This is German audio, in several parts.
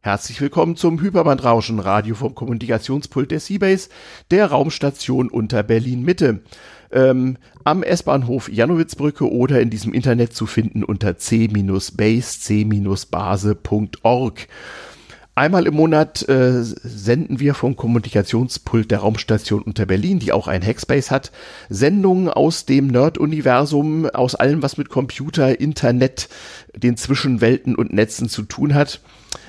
Herzlich willkommen zum Hyperbandrauschen Radio vom Kommunikationspult der Seabase, der Raumstation unter Berlin Mitte. Ähm, am S-Bahnhof Janowitzbrücke oder in diesem Internet zu finden unter c-base, c-base.org. Einmal im Monat äh, senden wir vom Kommunikationspult der Raumstation unter Berlin, die auch ein Hackspace hat, Sendungen aus dem Nerd-Universum, aus allem, was mit Computer, Internet, den Zwischenwelten und Netzen zu tun hat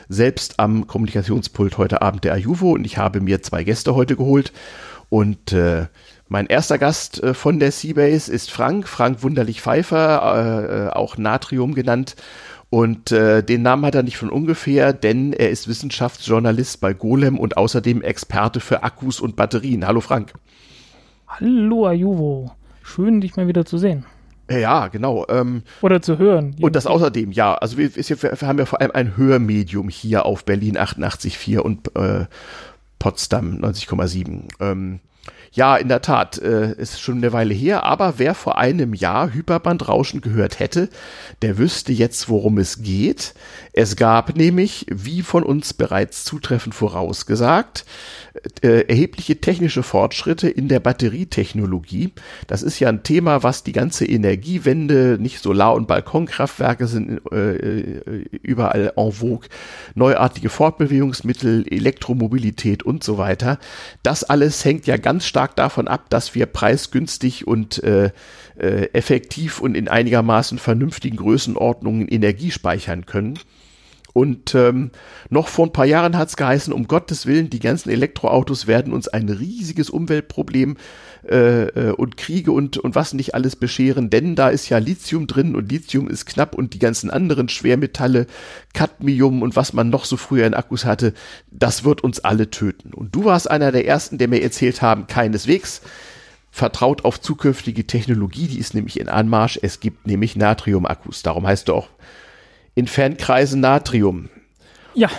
selbst am Kommunikationspult heute Abend der Ajuvo und ich habe mir zwei Gäste heute geholt. Und äh, mein erster Gast äh, von der Seabase ist Frank, Frank Wunderlich Pfeiffer, äh, äh, auch Natrium genannt. Und äh, den Namen hat er nicht von ungefähr, denn er ist Wissenschaftsjournalist bei Golem und außerdem Experte für Akkus und Batterien. Hallo Frank. Hallo Ajuvo, schön dich mal wieder zu sehen. Ja, genau. Ähm, Oder zu hören. Und das außerdem, ja. Also wir, wir, haben ja vor allem ein Hörmedium hier auf Berlin 88,4 und äh, Potsdam 90,7. Ähm, ja, in der Tat, äh, ist schon eine Weile her, aber wer vor einem Jahr Hyperbandrauschen gehört hätte, der wüsste jetzt, worum es geht. Es gab nämlich, wie von uns bereits zutreffend vorausgesagt, äh, erhebliche technische Fortschritte in der Batterietechnologie. Das ist ja ein Thema, was die ganze Energiewende, nicht Solar- und Balkonkraftwerke sind äh, äh, überall en vogue, neuartige Fortbewegungsmittel, Elektromobilität und so weiter. Das alles hängt ja ganz stark davon ab, dass wir preisgünstig und äh, äh, effektiv und in einigermaßen vernünftigen Größenordnungen Energie speichern können. Und ähm, noch vor ein paar Jahren hat es geheißen, um Gottes Willen, die ganzen Elektroautos werden uns ein riesiges Umweltproblem äh, äh, und Kriege und, und was nicht alles bescheren, denn da ist ja Lithium drin und Lithium ist knapp und die ganzen anderen Schwermetalle, Cadmium und was man noch so früher in Akkus hatte, das wird uns alle töten. Und du warst einer der ersten, der mir erzählt haben, keineswegs vertraut auf zukünftige Technologie, die ist nämlich in Anmarsch. Es gibt nämlich Natrium-Akkus. Darum heißt du auch in Fankreisen Natrium. Ja,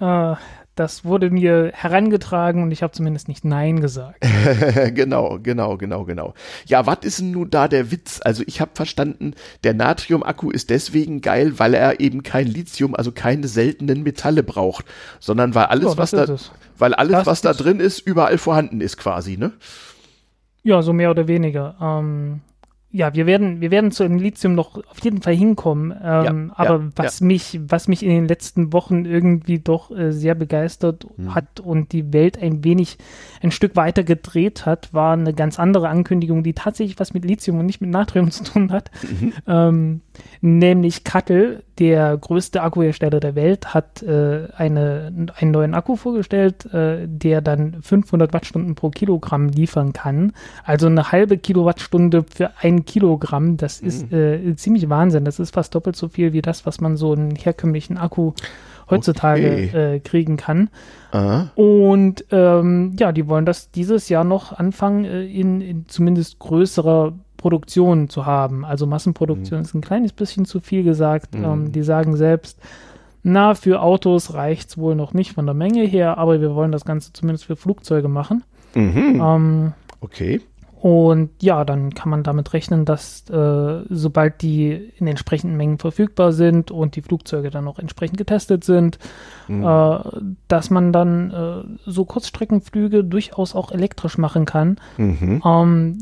äh, das wurde mir herangetragen und ich habe zumindest nicht Nein gesagt. genau, genau, genau, genau. Ja, was ist denn nun da der Witz? Also ich habe verstanden, der Natrium-Akku ist deswegen geil, weil er eben kein Lithium, also keine seltenen Metalle braucht, sondern weil alles, ja, was da, weil alles, das was da drin ist, überall vorhanden ist quasi, ne? Ja, so mehr oder weniger. Ähm, ja, wir werden, wir werden zu dem Lithium noch auf jeden Fall hinkommen. Ähm, ja, aber ja, was ja. mich, was mich in den letzten Wochen irgendwie doch äh, sehr begeistert mhm. hat und die Welt ein wenig, ein Stück weiter gedreht hat, war eine ganz andere Ankündigung, die tatsächlich was mit Lithium und nicht mit Natrium zu tun hat. Mhm. Ähm, nämlich Kattel, der größte Akkuhersteller der Welt, hat äh, eine, einen neuen Akku vorgestellt, äh, der dann 500 Wattstunden pro Kilogramm liefern kann. Also eine halbe Kilowattstunde für ein Kilogramm. Das mhm. ist äh, ziemlich Wahnsinn. Das ist fast doppelt so viel wie das, was man so einen herkömmlichen Akku heutzutage okay. äh, kriegen kann. Aha. Und ähm, ja, die wollen das dieses Jahr noch anfangen, äh, in, in zumindest größerer Produktion zu haben. Also Massenproduktion mhm. ist ein kleines bisschen zu viel gesagt. Mhm. Ähm, die sagen selbst, na, für Autos reicht es wohl noch nicht von der Menge her, aber wir wollen das Ganze zumindest für Flugzeuge machen. Mhm. Ähm, okay. Und ja, dann kann man damit rechnen, dass äh, sobald die in entsprechenden Mengen verfügbar sind und die Flugzeuge dann auch entsprechend getestet sind, mhm. äh, dass man dann äh, so Kurzstreckenflüge durchaus auch elektrisch machen kann. Mhm. Ähm,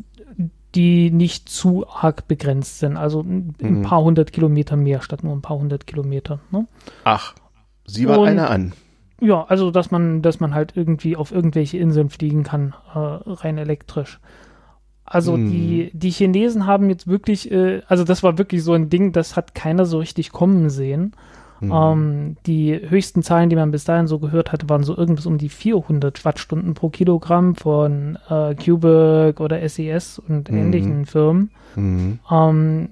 die nicht zu arg begrenzt sind. Also ein, mhm. paar hundert Kilometer mehr statt nur ein paar hundert Kilometer. Ne? Ach, sieh mal einer an. Ja, also dass man, dass man halt irgendwie auf irgendwelche Inseln fliegen kann, äh, rein elektrisch. Also mhm. die, die Chinesen haben jetzt wirklich, äh, also das war wirklich so ein Ding, das hat keiner so richtig kommen sehen. Mhm. Ähm, die höchsten Zahlen, die man bis dahin so gehört hatte, waren so irgendwas um die 400 Wattstunden pro Kilogramm von äh, Cubic oder SES und mhm. ähnlichen Firmen. Mhm. Ähm,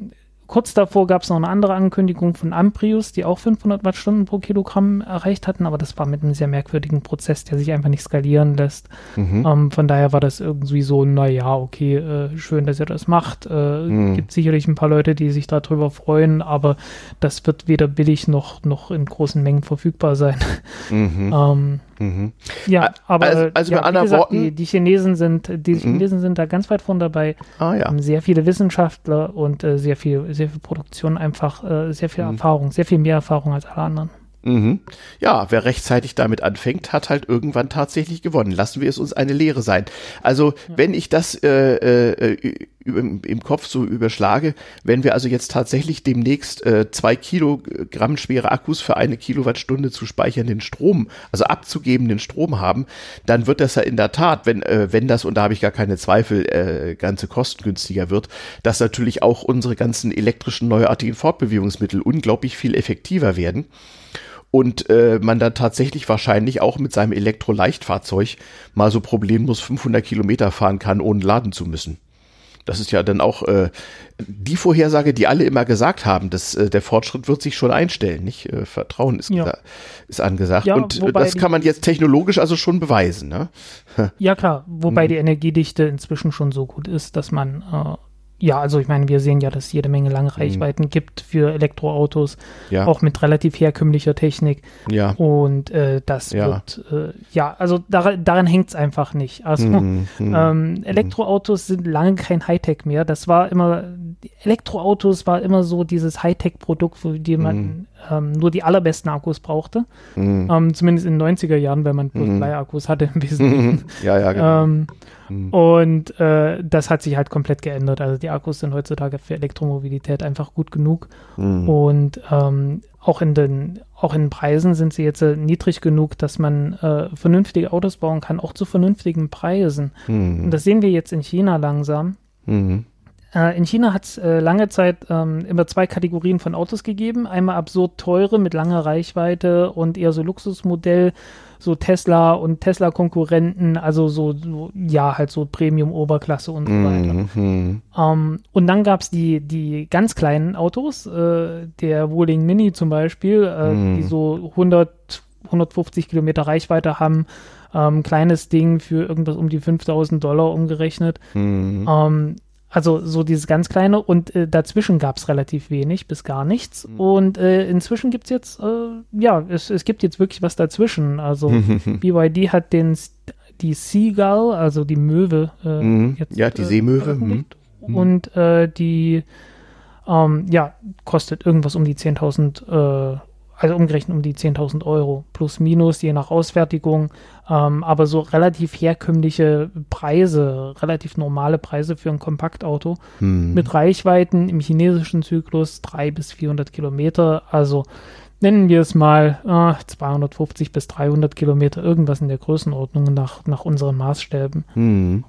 Kurz davor gab es noch eine andere Ankündigung von Amprius, die auch 500 Wattstunden pro Kilogramm erreicht hatten, aber das war mit einem sehr merkwürdigen Prozess, der sich einfach nicht skalieren lässt. Mhm. Ähm, von daher war das irgendwie so, naja, okay, äh, schön, dass ihr das macht. Äh, mhm. Gibt sicherlich ein paar Leute, die sich darüber freuen, aber das wird weder billig noch, noch in großen Mengen verfügbar sein. Mhm. ähm, Mhm. Ja, aber also, also ja, mit gesagt, Worten, die, die, Chinesen sind, die mhm. Chinesen sind da ganz weit vorn dabei. Ah, ja. Haben sehr viele Wissenschaftler und äh, sehr viel, sehr viel Produktion, einfach äh, sehr viel mhm. Erfahrung, sehr viel mehr Erfahrung als alle anderen. Mhm. Ja, wer rechtzeitig damit anfängt, hat halt irgendwann tatsächlich gewonnen. Lassen wir es uns eine Lehre sein. Also, ja. wenn ich das äh, äh, im, im, Kopf so überschlage, wenn wir also jetzt tatsächlich demnächst äh, zwei Kilogramm schwere Akkus für eine Kilowattstunde zu speichernden Strom, also abzugebenden Strom haben, dann wird das ja in der Tat, wenn, äh, wenn das, und da habe ich gar keine Zweifel, äh, ganze kostengünstiger wird, dass natürlich auch unsere ganzen elektrischen neuartigen Fortbewegungsmittel unglaublich viel effektiver werden und äh, man dann tatsächlich wahrscheinlich auch mit seinem Elektroleichtfahrzeug mal so problemlos 500 Kilometer fahren kann, ohne laden zu müssen. Das ist ja dann auch äh, die Vorhersage, die alle immer gesagt haben, dass äh, der Fortschritt wird sich schon einstellen, nicht? Äh, Vertrauen ist, ja. ist angesagt. Ja, und äh, das kann man jetzt technologisch also schon beweisen. Ne? Ja klar, wobei hm. die Energiedichte inzwischen schon so gut ist, dass man äh, ja, also ich meine, wir sehen ja, dass es jede Menge lange mhm. Reichweiten mhm. gibt für Elektroautos, ja. auch mit relativ herkömmlicher Technik. Ja. Und äh, das ja. wird, äh, ja, also dar daran hängt es einfach nicht. Also mhm. mhm. ähm, mhm. Elektroautos sind lange kein Hightech mehr. Das war immer, Elektroautos war immer so dieses Hightech-Produkt, für die man mhm. ähm, nur die allerbesten Akkus brauchte. Ähm, zumindest in den 90er Jahren, wenn man bloß Blei-Akkus hatte im Wesentlichen. Ja, ja, genau. Ähm, Mhm. Und äh, das hat sich halt komplett geändert. Also die Akkus sind heutzutage für Elektromobilität einfach gut genug. Mhm. Und ähm, auch in den auch in Preisen sind sie jetzt äh, niedrig genug, dass man äh, vernünftige Autos bauen kann, auch zu vernünftigen Preisen. Mhm. Und das sehen wir jetzt in China langsam. Mhm. Äh, in China hat es äh, lange Zeit ähm, immer zwei Kategorien von Autos gegeben. Einmal absurd teure mit langer Reichweite und eher so Luxusmodell so Tesla und Tesla-Konkurrenten, also so, so, ja, halt so Premium-Oberklasse und so weiter. Mhm. Um, und dann gab es die, die ganz kleinen Autos, äh, der Wuling Mini zum Beispiel, äh, mhm. die so 100, 150 Kilometer Reichweite haben. Ähm, kleines Ding für irgendwas um die 5000 Dollar umgerechnet. Mhm. Ähm, also so dieses ganz kleine und äh, dazwischen gab es relativ wenig bis gar nichts. Mhm. Und äh, inzwischen gibt es jetzt, äh, ja, es, es gibt jetzt wirklich was dazwischen. Also BYD hat den die Seagull, also die Möwe, äh, mhm. jetzt, ja, die äh, Seemöwe. Mhm. Und äh, die, ähm, ja, kostet irgendwas um die 10.000 also umgerechnet um die 10.000 Euro plus minus, je nach Ausfertigung. Ähm, aber so relativ herkömmliche Preise, relativ normale Preise für ein Kompaktauto hm. mit Reichweiten im chinesischen Zyklus 300 bis 400 Kilometer. Also nennen wir es mal äh, 250 bis 300 Kilometer, irgendwas in der Größenordnung nach, nach unseren Maßstäben. Hm.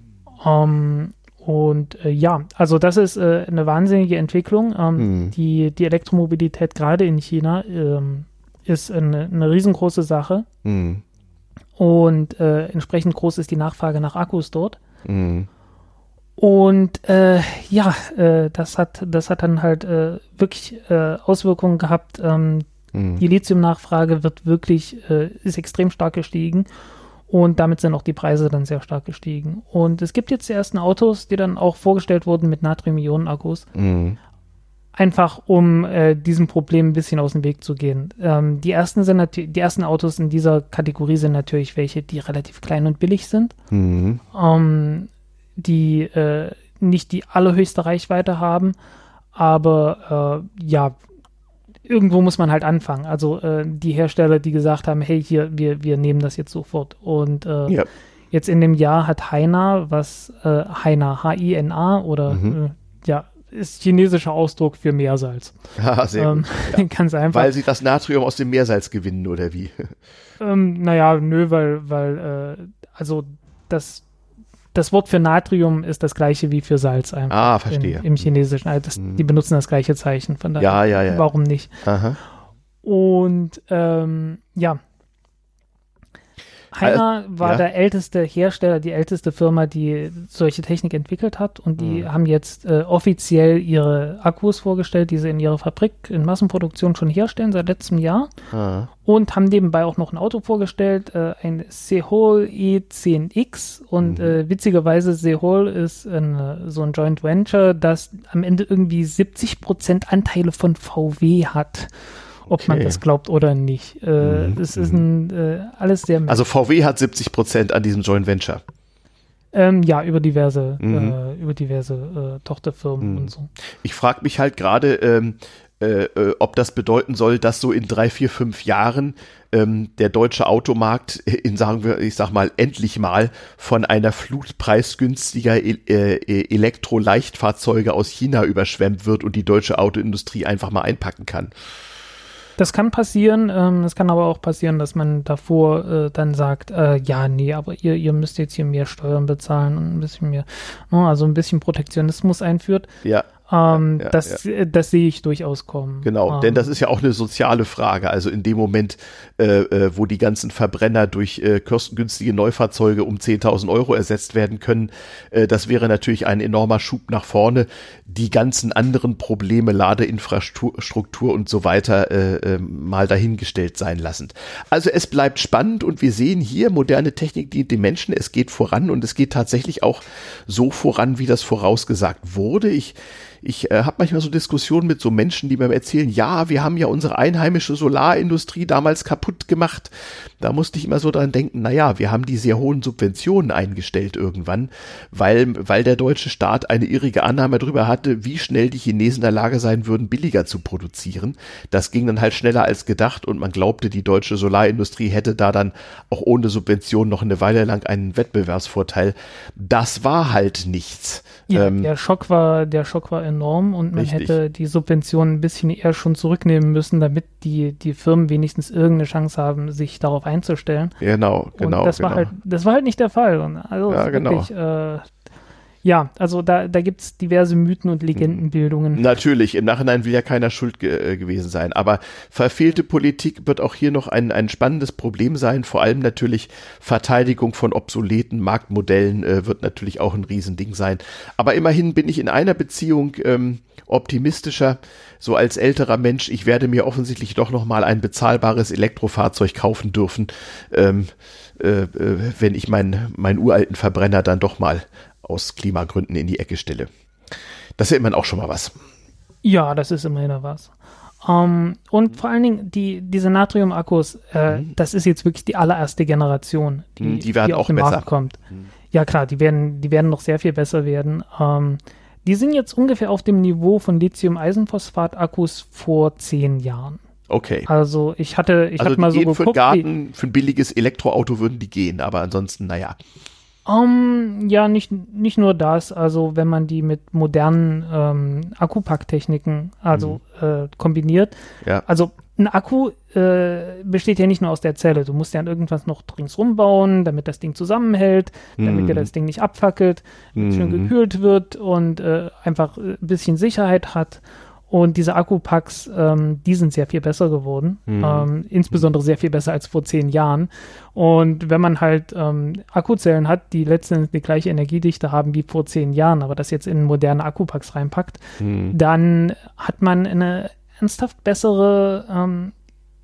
Ähm, und äh, ja, also das ist äh, eine wahnsinnige Entwicklung. Ähm, mhm. die, die Elektromobilität gerade in China ähm, ist eine, eine, riesengroße Sache. Mhm. Und äh, entsprechend groß ist die Nachfrage nach Akkus dort. Mhm. Und äh, ja, äh, das hat das hat dann halt äh, wirklich Auswirkungen gehabt. Ähm, mhm. die Lithium-Nachfrage wird wirklich ist extrem stark gestiegen. Und damit sind auch die Preise dann sehr stark gestiegen. Und es gibt jetzt die ersten Autos, die dann auch vorgestellt wurden mit Natrium-Ionen-Akkus. Mhm. Einfach um äh, diesem Problem ein bisschen aus dem Weg zu gehen. Ähm, die, ersten sind die ersten Autos in dieser Kategorie sind natürlich welche, die relativ klein und billig sind. Mhm. Ähm, die äh, nicht die allerhöchste Reichweite haben, aber äh, ja, irgendwo muss man halt anfangen. Also äh, die Hersteller, die gesagt haben, hey, hier, wir, wir nehmen das jetzt sofort. Und äh, ja. jetzt in dem Jahr hat Haina, was äh, Haina, H-I-N-A oder mhm. Äh, ja, ist chinesischer Ausdruck für Meersalz. Ja, sehr ähm, gut. Ja. Ganz einfach. Weil sie das Natrium aus dem Meersalz gewinnen, oder wie? Ähm, naja, nö, weil, weil, äh, also das das Wort für Natrium ist das gleiche wie für Salz einfach. Ah, verstehe. In, Im Chinesischen. Also das, mhm. Die benutzen das gleiche Zeichen. Von daher, ja, ja, ja. Warum nicht? Aha. Und ähm, ja, Heiner also, war ja. der älteste Hersteller, die älteste Firma, die solche Technik entwickelt hat und die mhm. haben jetzt äh, offiziell ihre Akkus vorgestellt, die sie in ihrer Fabrik in Massenproduktion schon herstellen seit letztem Jahr mhm. und haben nebenbei auch noch ein Auto vorgestellt, äh, ein Seoul E10X und mhm. äh, witzigerweise Seoul ist ein, so ein Joint Venture, das am Ende irgendwie 70% Anteile von VW hat ob okay. man das glaubt oder nicht. Äh, mhm. Es ist ein, äh, alles sehr. Also VW hat 70 Prozent an diesem Joint Venture. Ähm, ja, über diverse, mhm. äh, über diverse äh, Tochterfirmen mhm. und so. Ich frage mich halt gerade, ähm, äh, äh, ob das bedeuten soll, dass so in drei, vier, fünf Jahren ähm, der deutsche Automarkt in, sagen wir, ich sag mal, endlich mal von einer Flut preisgünstiger e äh, Elektro-Leichtfahrzeuge aus China überschwemmt wird und die deutsche Autoindustrie einfach mal einpacken kann. Das kann passieren. Ähm, es kann aber auch passieren, dass man davor äh, dann sagt, äh, ja, nee, aber ihr, ihr müsst jetzt hier mehr Steuern bezahlen und ein bisschen mehr, ne, also ein bisschen Protektionismus einführt. Ja. Ähm, ja, das, ja. Äh, das sehe ich durchaus kommen. Genau, ähm, denn das ist ja auch eine soziale Frage. Also in dem Moment, äh, äh, wo die ganzen Verbrenner durch äh, kostengünstige Neufahrzeuge um 10.000 Euro ersetzt werden können, äh, das wäre natürlich ein enormer Schub nach vorne. Die ganzen anderen Probleme, Ladeinfrastruktur und so weiter, äh, mal dahingestellt sein lassend. Also es bleibt spannend und wir sehen hier moderne Technik dient den Menschen. Es geht voran und es geht tatsächlich auch so voran, wie das vorausgesagt wurde. Ich ich äh, habe manchmal so Diskussionen mit so Menschen, die mir erzählen, ja, wir haben ja unsere einheimische Solarindustrie damals kaputt gemacht. Da musste ich immer so dran denken, naja, wir haben die sehr hohen Subventionen eingestellt irgendwann, weil, weil der deutsche Staat eine irrige Annahme darüber hatte, wie schnell die Chinesen in der Lage sein würden, billiger zu produzieren. Das ging dann halt schneller als gedacht und man glaubte, die deutsche Solarindustrie hätte da dann auch ohne Subventionen noch eine Weile lang einen Wettbewerbsvorteil. Das war halt nichts. Ja, ähm, der Schock war, der Schock war enorm und man richtig. hätte die Subventionen ein bisschen eher schon zurücknehmen müssen, damit die, die Firmen wenigstens irgendeine Chance haben, sich darauf einzustellen. Genau, genau. Und das genau. war halt, das war halt nicht der Fall. Und also ja, genau. Wirklich, äh, ja, also da, da gibt es diverse Mythen und Legendenbildungen. Natürlich, im Nachhinein will ja keiner schuld ge äh, gewesen sein. Aber verfehlte Politik wird auch hier noch ein, ein spannendes Problem sein. Vor allem natürlich Verteidigung von obsoleten Marktmodellen äh, wird natürlich auch ein Riesending sein. Aber immerhin bin ich in einer Beziehung ähm, optimistischer. So als älterer Mensch, ich werde mir offensichtlich doch noch mal ein bezahlbares Elektrofahrzeug kaufen dürfen, ähm, äh, äh wenn ich meinen meinen uralten Verbrenner dann doch mal aus Klimagründen in die Ecke stelle. Das ist immerhin auch schon mal was. Ja, das ist immerhin was. Um, ähm, und vor allen Dingen die, diese Natrium-Akkus, äh, mhm. das ist jetzt wirklich die allererste Generation, die, mhm, die, werden die auf den besser. Markt kommt. Mhm. Ja klar, die werden, die werden noch sehr viel besser werden. Um, ähm, die sind jetzt ungefähr auf dem Niveau von Lithium-Eisenphosphat-Akkus vor zehn Jahren. Okay. Also ich hatte, ich also hatte mal so geguckt. Für Garten, für ein billiges Elektroauto würden die gehen, aber ansonsten, naja. Um, ähm, ja, nicht, nicht nur das. Also wenn man die mit modernen ähm, Akkupacktechniken also mhm. äh, kombiniert. Ja. Also ein Akku äh, besteht ja nicht nur aus der Zelle. Du musst ja an irgendwas noch ringsrum bauen, damit das Ding zusammenhält, damit mhm. dir das Ding nicht abfackelt, mhm. schön gekühlt wird und äh, einfach ein bisschen Sicherheit hat. Und diese Akkupacks, ähm, die sind sehr viel besser geworden. Mhm. Ähm, insbesondere sehr viel besser als vor zehn Jahren. Und wenn man halt ähm, Akkuzellen hat, die letztendlich die gleiche Energiedichte haben wie vor zehn Jahren, aber das jetzt in moderne Akkupacks reinpackt, mhm. dann hat man eine ernsthaft bessere, ähm,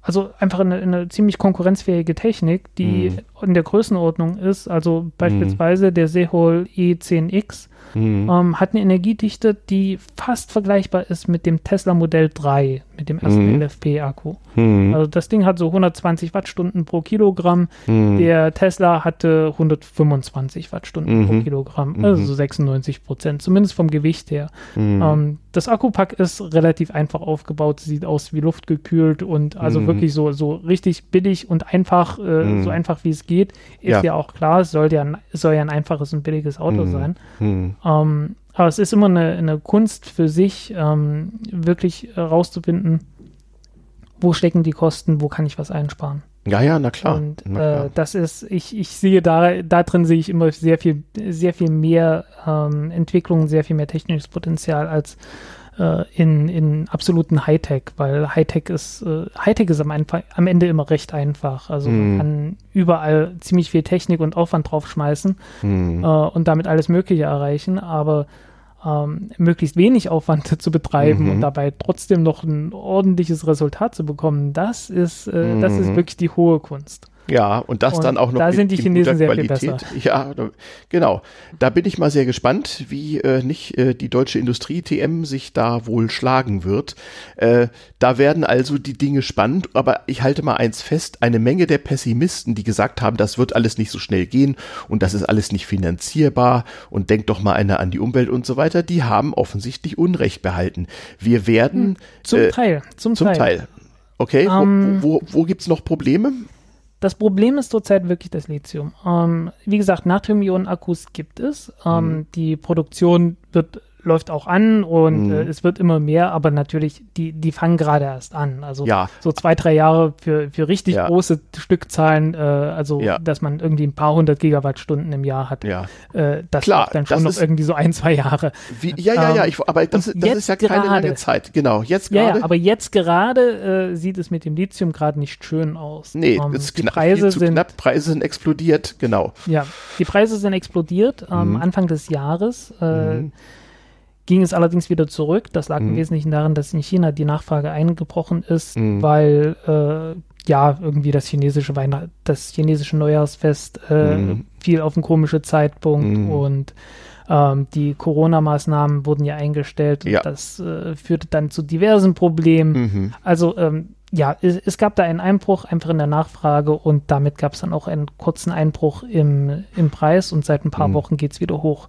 also einfach eine, eine, ziemlich konkurrenzfähige Technik, die mhm. in der Größenordnung ist. Also mhm. beispielsweise der Sehol E10X mhm. ähm, hat eine Energiedichte, die fast vergleichbar ist mit dem Tesla Modell 3, mit dem ersten mhm. LFP-Akku. Mhm. Also das Ding hat so 120 Wattstunden pro Kilogramm. Mhm. Der Tesla hatte 125 Wattstunden pro mhm. Kilogramm, mhm. also so 96 Prozent, zumindest vom Gewicht her. Ähm, das Akkupack ist relativ einfach aufgebaut, sieht aus wie luftgekühlt und also wirklich so, so richtig billig und einfach, äh, so einfach wie es geht. Ist ja, ja auch klar, es soll ja, soll ja ein einfaches und billiges Auto sein. Ähm, aber es ist immer eine, eine Kunst für sich, ähm, wirklich herauszufinden, wo stecken die Kosten, wo kann ich was einsparen. Ja, ja, na klar. Und na klar. Äh, das ist, ich, ich sehe da, da drin sehe ich immer sehr viel, sehr viel mehr ähm, Entwicklung, sehr viel mehr technisches Potenzial als äh, in, in absoluten Hightech, weil Hightech ist, äh, Hightech ist am, am, Ende immer recht einfach. Also mm. man mhm. kann überall ziemlich viel Technik und Aufwand draufschmeißen mm. äh, und damit alles Mögliche erreichen, aber ähm, möglichst wenig Aufwand zu betreiben mhm. und dabei trotzdem noch ein ordentliches Resultat zu bekommen, das ist, äh, mhm. das ist mhm. wirklich die hohe Kunst. Ja, und das Und dann auch noch da in- sind die in Chinesen guter sehr viel Qualität. besser. Ja, genau. Da bin ich mal sehr gespannt, wie äh, nicht äh, die deutsche Industrie-TM sich da wohl schlagen wird. Äh, da werden also die Dinge spannend, aber ich halte mal eins fest, eine Menge der Pessimisten, die gesagt haben, das wird alles nicht so schnell gehen und das ist alles nicht finanzierbar und denkt doch mal einer an die Umwelt und so weiter, die haben offensichtlich Unrecht behalten. Wir werden Zum äh, Teil, zum, zum Teil. Teil. Okay, Ähm, wo, wo, wo gibt's noch Probleme? Das Problem ist zurzeit wirklich das Lithium. Ähm, wie gesagt, Natrium-Ionen-Akkus gibt es. Ähm, Mhm. Die Produktion wird, läuft auch an und Mhm. äh, es wird immer mehr, aber natürlich, die, die fangen gerade erst an. Also Ja. so zwei, drei Jahre für, für richtig Ja. große Stückzahlen, äh, also Ja. dass man irgendwie ein paar hundert Gigawattstunden im Jahr hat. Ja. Äh, das Klar, dann schon das noch irgendwie so ein, zwei Jahre. Wie, ja, ja, ja, Ähm, ich, aber das, das jetzt ist ja keine lange gerade- Zeit. Genau, jetzt Ja, gerade. ja, aber jetzt gerade äh, sieht es mit dem Lithium gerade nicht schön aus. nee, Ähm, es ist die knapp, Preise sind knapp, Preise sind explodiert, genau. Ja, die Preise sind explodiert. Am Mhm. Anfang des Jahres äh, Mhm. Ging es allerdings wieder zurück. Das lag im Mhm. Wesentlichen daran, dass in China die Nachfrage eingebrochen ist, Mhm. weil äh, ja irgendwie das chinesische Weihnacht, das chinesische Neujahrsfest äh, Mhm. fiel auf einen komischen Zeitpunkt Mhm. und ähm, die Corona-Maßnahmen wurden ja eingestellt und Ja. das äh, führte dann zu diversen Problemen. Mhm. Also ähm, ja, es, es gab da einen Einbruch einfach in der Nachfrage und damit gab es dann auch einen kurzen Einbruch im, im Preis und seit ein paar Mhm. Wochen geht es wieder hoch.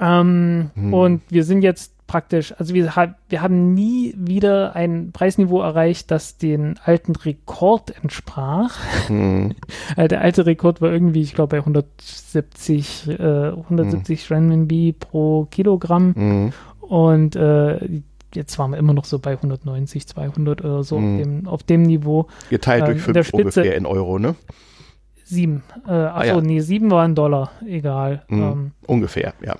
Ähm, Mhm. Und wir sind jetzt praktisch, also wir, ha wir haben nie wieder ein Preisniveau erreicht, das den alten Rekord entsprach. Mhm. Äh, Der alte Rekord war irgendwie, ich glaube, bei 170, äh, 170 Renminbi pro Kilogramm. Mhm. Und äh, jetzt waren wir immer noch so bei 190, 200 oder so auf, dem, auf dem Niveau. Geteilt Ähm, durch in fünf der Spitze- ungefähr in Euro, ne? Sieben. Äh, achso, ja. nee, sieben waren Dollar. Egal. Mhm. Ähm, ungefähr, ja.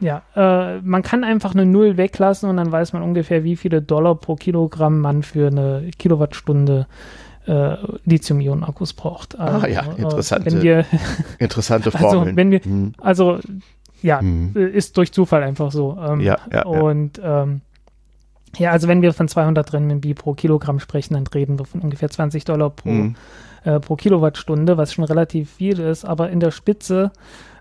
Ja, äh, man kann einfach eine Null weglassen und dann weiß man ungefähr, wie viele Dollar pro Kilogramm man für eine Kilowattstunde äh, Lithium-Ionen-Akkus braucht. Ah, ja, äh, interessante Wenn wir, Interessante Also, Formeln. wenn wir- Mhm. also, ja, äh, ist durch Zufall einfach so. Ähm, Ja, ja, ja. Und ähm, ja, also wenn wir von 200 Renminbi pro Kilogramm sprechen, dann reden wir von ungefähr 20 Dollar pro, Mhm. äh, pro Kilowattstunde, was schon relativ viel ist. Aber in der Spitze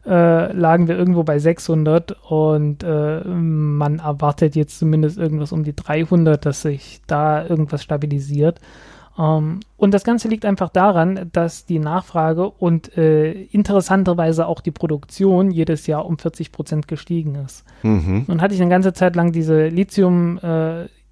äh, lagen wir irgendwo bei 600 und äh, man erwartet jetzt zumindest irgendwas um die 300, dass sich da irgendwas stabilisiert. Ähm, und das Ganze liegt einfach daran, dass die Nachfrage und äh, interessanterweise auch die Produktion jedes Jahr um 40 Prozent gestiegen ist. Mhm. Nun hatte ich eine ganze Zeit lang diese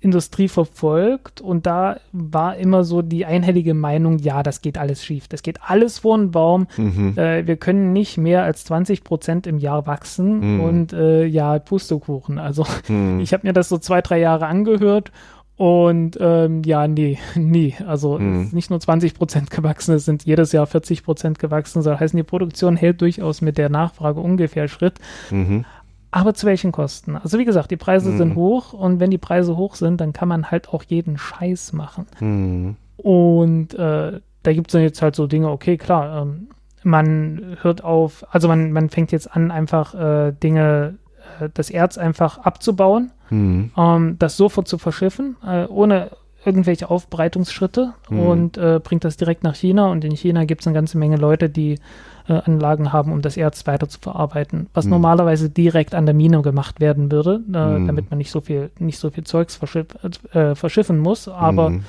Lithium-Industrie verfolgt und da war immer so die einhellige Meinung, ja, das geht alles schief, das geht alles vor den Baum, Mhm. äh, wir können nicht mehr als 20 Prozent im Jahr wachsen Mhm. und äh, ja, Pustekuchen. Also Mhm. ich habe mir das so zwei, drei Jahre angehört und ähm, ja, nee, nee. Also Mhm. es ist nicht nur 20 Prozent gewachsen, es sind jedes Jahr 40 Prozent gewachsen. Soll heißen, die Produktion hält durchaus mit der Nachfrage ungefähr Schritt. Mhm. Aber zu welchen Kosten? Also wie gesagt, die Preise Mhm. sind hoch und wenn die Preise hoch sind, dann kann man halt auch jeden Scheiß machen. Mhm. Und äh, da gibt es dann jetzt halt so Dinge, okay, klar, ähm, man hört auf, also man, man fängt jetzt an, einfach äh, Dinge, äh, das Erz einfach abzubauen, Mhm. ähm, das sofort zu verschiffen, äh, ohne irgendwelche Aufbereitungsschritte Mhm. und äh, bringt das direkt nach China. Und in China gibt es eine ganze Menge Leute, die äh, Anlagen haben, um das Erz weiter zu verarbeiten, was Mhm. normalerweise direkt an der Mine gemacht werden würde, äh, Mhm. damit man nicht so viel, nicht so viel Zeugs verschiff, äh, verschiffen muss. Aber Mhm.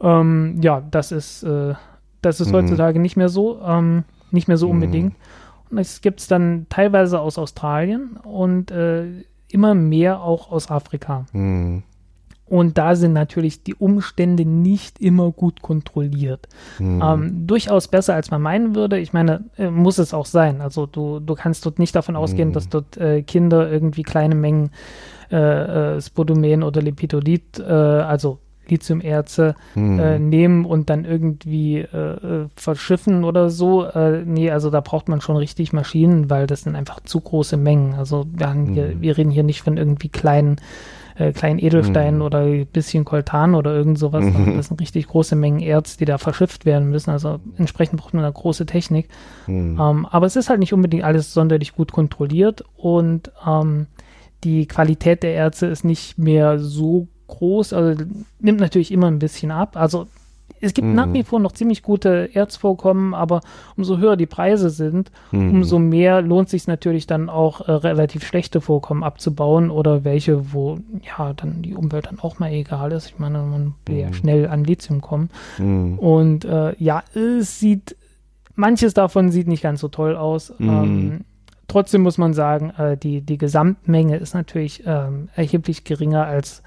ähm, ja, das ist, äh, das ist Mhm. heutzutage nicht mehr so, ähm, nicht mehr so Mhm. unbedingt. Und es gibt es dann teilweise aus Australien und äh, immer mehr auch aus Afrika. Und da sind natürlich die Umstände nicht immer gut kontrolliert. Mhm. Ähm, durchaus besser, als man meinen würde. Ich meine, äh, muss es auch sein. Also du, du kannst dort nicht davon ausgehen, Mhm. dass dort äh, Kinder irgendwie kleine Mengen äh, äh, Spodomen oder Lepidolid, äh, also Lithiumerze, Mhm. nehmen und dann irgendwie verschiffen oder so. Nee, also da braucht man schon richtig Maschinen, weil das sind einfach zu große Mengen. Also wir, haben hier, Mhm. wir reden hier nicht von irgendwie kleinen, äh, kleinen Edelsteinen Mhm. oder ein bisschen Koltan oder irgend sowas. Mhm. Das sind richtig große Mengen Erz, die da verschifft werden müssen. Also entsprechend braucht man eine große Technik. Mhm. Ähm, aber es ist halt nicht unbedingt alles sonderlich gut kontrolliert und ähm, die Qualität der Erze ist nicht mehr so groß, also nimmt natürlich immer ein bisschen ab. Also es gibt mhm. nach wie vor noch ziemlich gute Erzvorkommen, aber umso höher die Preise sind, mhm. umso mehr lohnt sich natürlich dann auch äh, relativ schlechte Vorkommen abzubauen oder welche, wo ja dann die Umwelt dann auch mal egal ist. Ich meine, man will mhm. ja schnell an Lithium kommen. Mhm. Und äh, ja, es sieht, manches davon sieht nicht ganz so toll aus. Mhm. Ähm, trotzdem muss man sagen, äh, die, die Gesamtmenge ist natürlich ähm, erheblich geringer als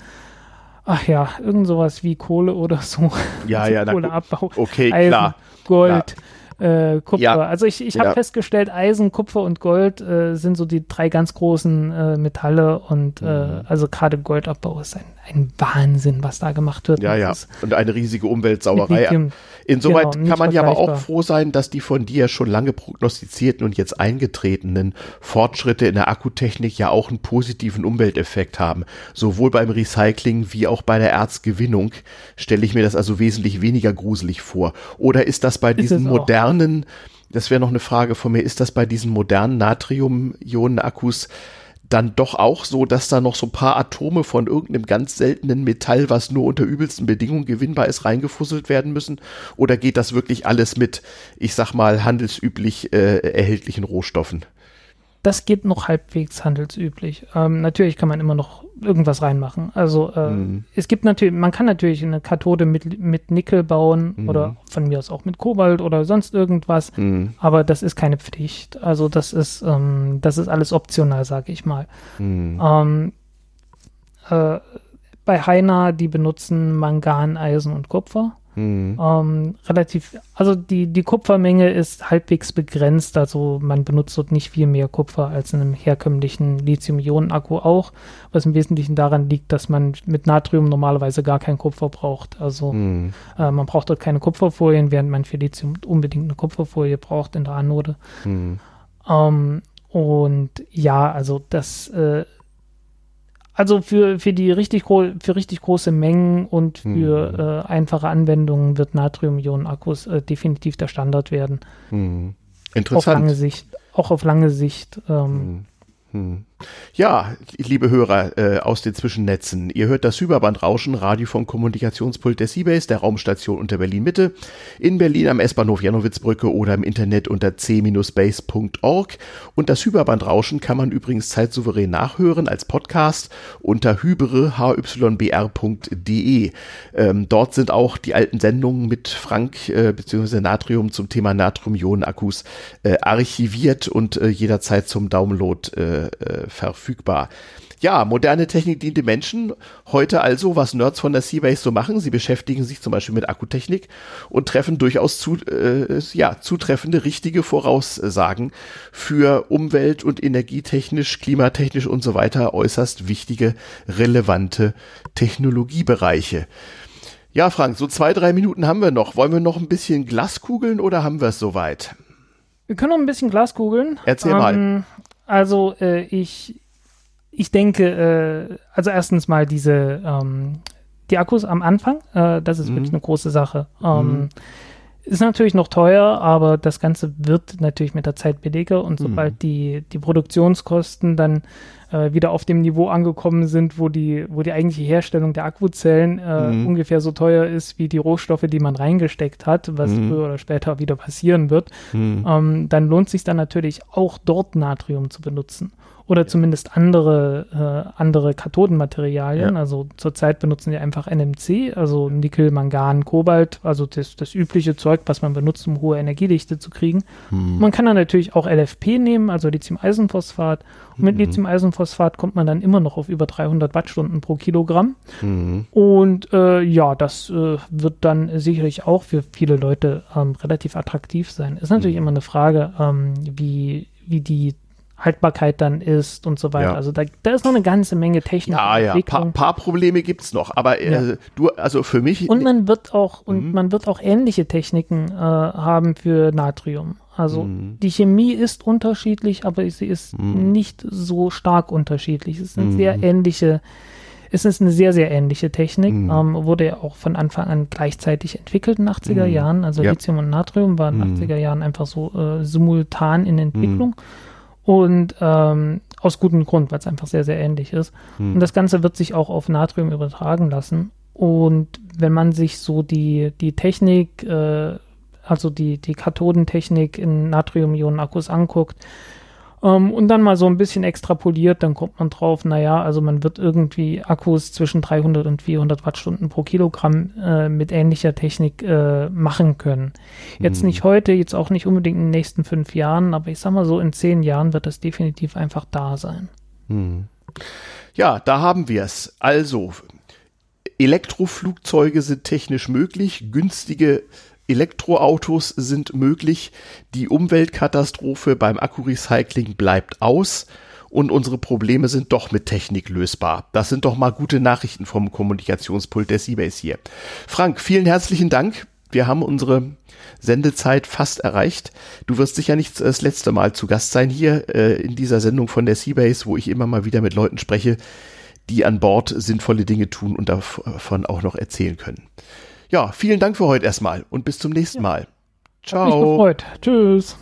ach ja, irgend sowas wie Kohle oder so. Ja, also ja, Kohleabbau. Okay, Eisen, klar. Gold. Äh, Kupfer. Ja. Also ich, ich habe ja. festgestellt, Eisen, Kupfer und Gold äh, sind so die drei ganz großen äh, Metalle und äh, mhm. also gerade Goldabbau ist ein, ein Wahnsinn, was da gemacht wird. Ja, ja. Und eine riesige Umweltsauerei. Insoweit genau, kann man ja aber auch froh sein, dass die von dir schon lange prognostizierten und jetzt eingetretenen Fortschritte in der Akkutechnik ja auch einen positiven Umwelteffekt haben. Sowohl beim Recycling wie auch bei der Erzgewinnung stelle ich mir das also wesentlich weniger gruselig vor. Oder ist das bei diesen modernen, das wäre noch eine Frage von mir, ist das bei diesen modernen Natrium-Ionen-Akkus dann doch auch so, dass da noch so ein paar Atome von irgendeinem ganz seltenen Metall, was nur unter übelsten Bedingungen gewinnbar ist, reingefusselt werden müssen? Oder geht das wirklich alles mit, ich sag mal, handelsüblich äh, erhältlichen Rohstoffen? das geht noch halbwegs handelsüblich. Ähm, natürlich kann man immer noch irgendwas reinmachen. Also äh, mhm. es gibt natürlich, man kann natürlich eine Kathode mit, mit Nickel bauen mhm. oder von mir aus auch mit Kobalt oder sonst irgendwas, mhm. aber das ist keine Pflicht. Also das ist, ähm, das ist alles optional, sage ich mal. Mhm. Ähm, äh, bei Heiner, die benutzen Mangan, Eisen und Kupfer. Mhm. Ähm, relativ, also die, die Kupfermenge ist halbwegs begrenzt, also man benutzt dort nicht viel mehr Kupfer als in einem herkömmlichen Lithium-Ionen-Akku auch, was im Wesentlichen daran liegt, dass man mit Natrium normalerweise gar kein Kupfer braucht. Also mhm. äh, man braucht dort keine Kupferfolien, während man für Lithium unbedingt eine Kupferfolie braucht in der Anode. Mhm. Ähm, und ja, also das äh, also für, für die richtig für richtig große Mengen und für mhm. äh, einfache Anwendungen wird Natrium-Ionen-Akkus äh, definitiv der Standard werden. Mhm. Interessant. Auf lange Sicht, auch auf lange Sicht. Ähm, mhm. Ja, liebe Hörer äh, aus den Zwischennetzen, ihr hört das Hyperbandrauschen, Radio vom Kommunikationspult der Seabase, der Raumstation unter Berlin Mitte, in Berlin am S-Bahnhof Janowitzbrücke oder im Internet unter c-base.org. Und das Hyperbandrauschen kann man übrigens zeitsouverän nachhören als Podcast unter hybere.hybr.de. Ähm, dort sind auch die alten Sendungen mit Frank äh, bzw. Natrium zum Thema Natrium-Ionen-Akkus äh, archiviert und äh, jederzeit zum Download äh, äh, verfügbar. Ja, moderne Technik dient dem Menschen. Heute also, was Nerds von der Seabase so machen, sie beschäftigen sich zum Beispiel mit Akkutechnik und treffen durchaus zu, äh, ja, zutreffende, richtige Voraussagen für umwelt- und energietechnisch, klimatechnisch und so weiter äußerst wichtige, relevante Technologiebereiche. Ja, Frank, so zwei, drei Minuten haben wir noch. Wollen wir noch ein bisschen Glaskugeln oder haben wir es soweit? Wir können noch ein bisschen Glaskugeln. Erzähl ähm, mal. Also äh, ich, ich denke, äh, also erstens mal diese, ähm, die Akkus am Anfang, äh, das ist mhm. wirklich eine große Sache. Ähm, mhm. Ist natürlich noch teuer, aber das Ganze wird natürlich mit der Zeit billiger und sobald mhm. die, die Produktionskosten dann äh, wieder auf dem Niveau angekommen sind, wo die, wo die eigentliche Herstellung der Akkuzellen äh, mhm. ungefähr so teuer ist wie die Rohstoffe, die man reingesteckt hat, was mhm. früher oder später wieder passieren wird, mhm. ähm, dann lohnt sich dann natürlich auch dort Natrium zu benutzen oder zumindest andere, äh, andere Kathodenmaterialien. Ja. Also zurzeit benutzen wir einfach NMC, also Nickel, Mangan, Kobalt, also das, das übliche Zeug, was man benutzt, um hohe Energiedichte zu kriegen. Hm. Man kann dann natürlich auch LFP nehmen, also Lithium-Eisenphosphat. Und mit mhm. Lithium-Eisenphosphat kommt man dann immer noch auf über 300 Wattstunden pro Kilogramm. Mhm. Und äh, ja, das äh, wird dann sicherlich auch für viele Leute ähm, relativ attraktiv sein. Ist natürlich mhm. immer eine Frage, ähm, wie, wie die Haltbarkeit dann ist und so weiter. Ja. Also da, da ist noch eine ganze Menge Technik. Ja, ja, paar, paar Probleme gibt's noch, aber äh, ja. du, also für mich. Und man wird auch, und mhm. man wird auch ähnliche Techniken äh, haben für Natrium. Also mhm. die Chemie ist unterschiedlich, aber sie ist mhm. nicht so stark unterschiedlich. Es sind sehr mhm. ähnliche, es ist eine sehr, sehr ähnliche Technik. Mhm. Ähm, wurde ja auch von Anfang an gleichzeitig entwickelt in den 80er mhm. Jahren. Also ja. Lithium und Natrium waren in den 80er Jahren einfach so äh, simultan in Entwicklung. Und ähm, aus gutem Grund, weil es einfach sehr, sehr ähnlich ist. Hm. Und das Ganze wird sich auch auf Natrium übertragen lassen. und wenn man sich so die, die Technik, äh, also die, die Kathodentechnik in Natrium-Ionen-Akkus anguckt, ähm, und dann mal so ein bisschen extrapoliert, dann kommt man drauf, naja, also man wird irgendwie Akkus zwischen 300 und 400 Wattstunden pro Kilogramm äh, mit ähnlicher Technik äh, machen können. Jetzt mhm. nicht heute, jetzt auch nicht unbedingt in den nächsten fünf Jahren, aber ich sag mal so, in zehn Jahren wird das definitiv einfach da sein. Mhm. Ja, da haben wir es. Also, Elektroflugzeuge sind technisch möglich, günstige Elektroautos sind möglich, die Umweltkatastrophe beim Akkurecycling bleibt aus und unsere Probleme sind doch mit Technik lösbar. Das sind doch mal gute Nachrichten vom Kommunikationspult der Seabase hier. Frank, vielen herzlichen Dank. Wir haben unsere Sendezeit fast erreicht. Du wirst sicher nicht das letzte Mal zu Gast sein hier äh, in dieser Sendung von der Seabase, wo ich immer mal wieder mit Leuten spreche, die an Bord sinnvolle Dinge tun und davon auch noch erzählen können. Ja, vielen Dank für heute erstmal und bis zum nächsten Mal. Ciao. Hat mich gefreut. Tschüss.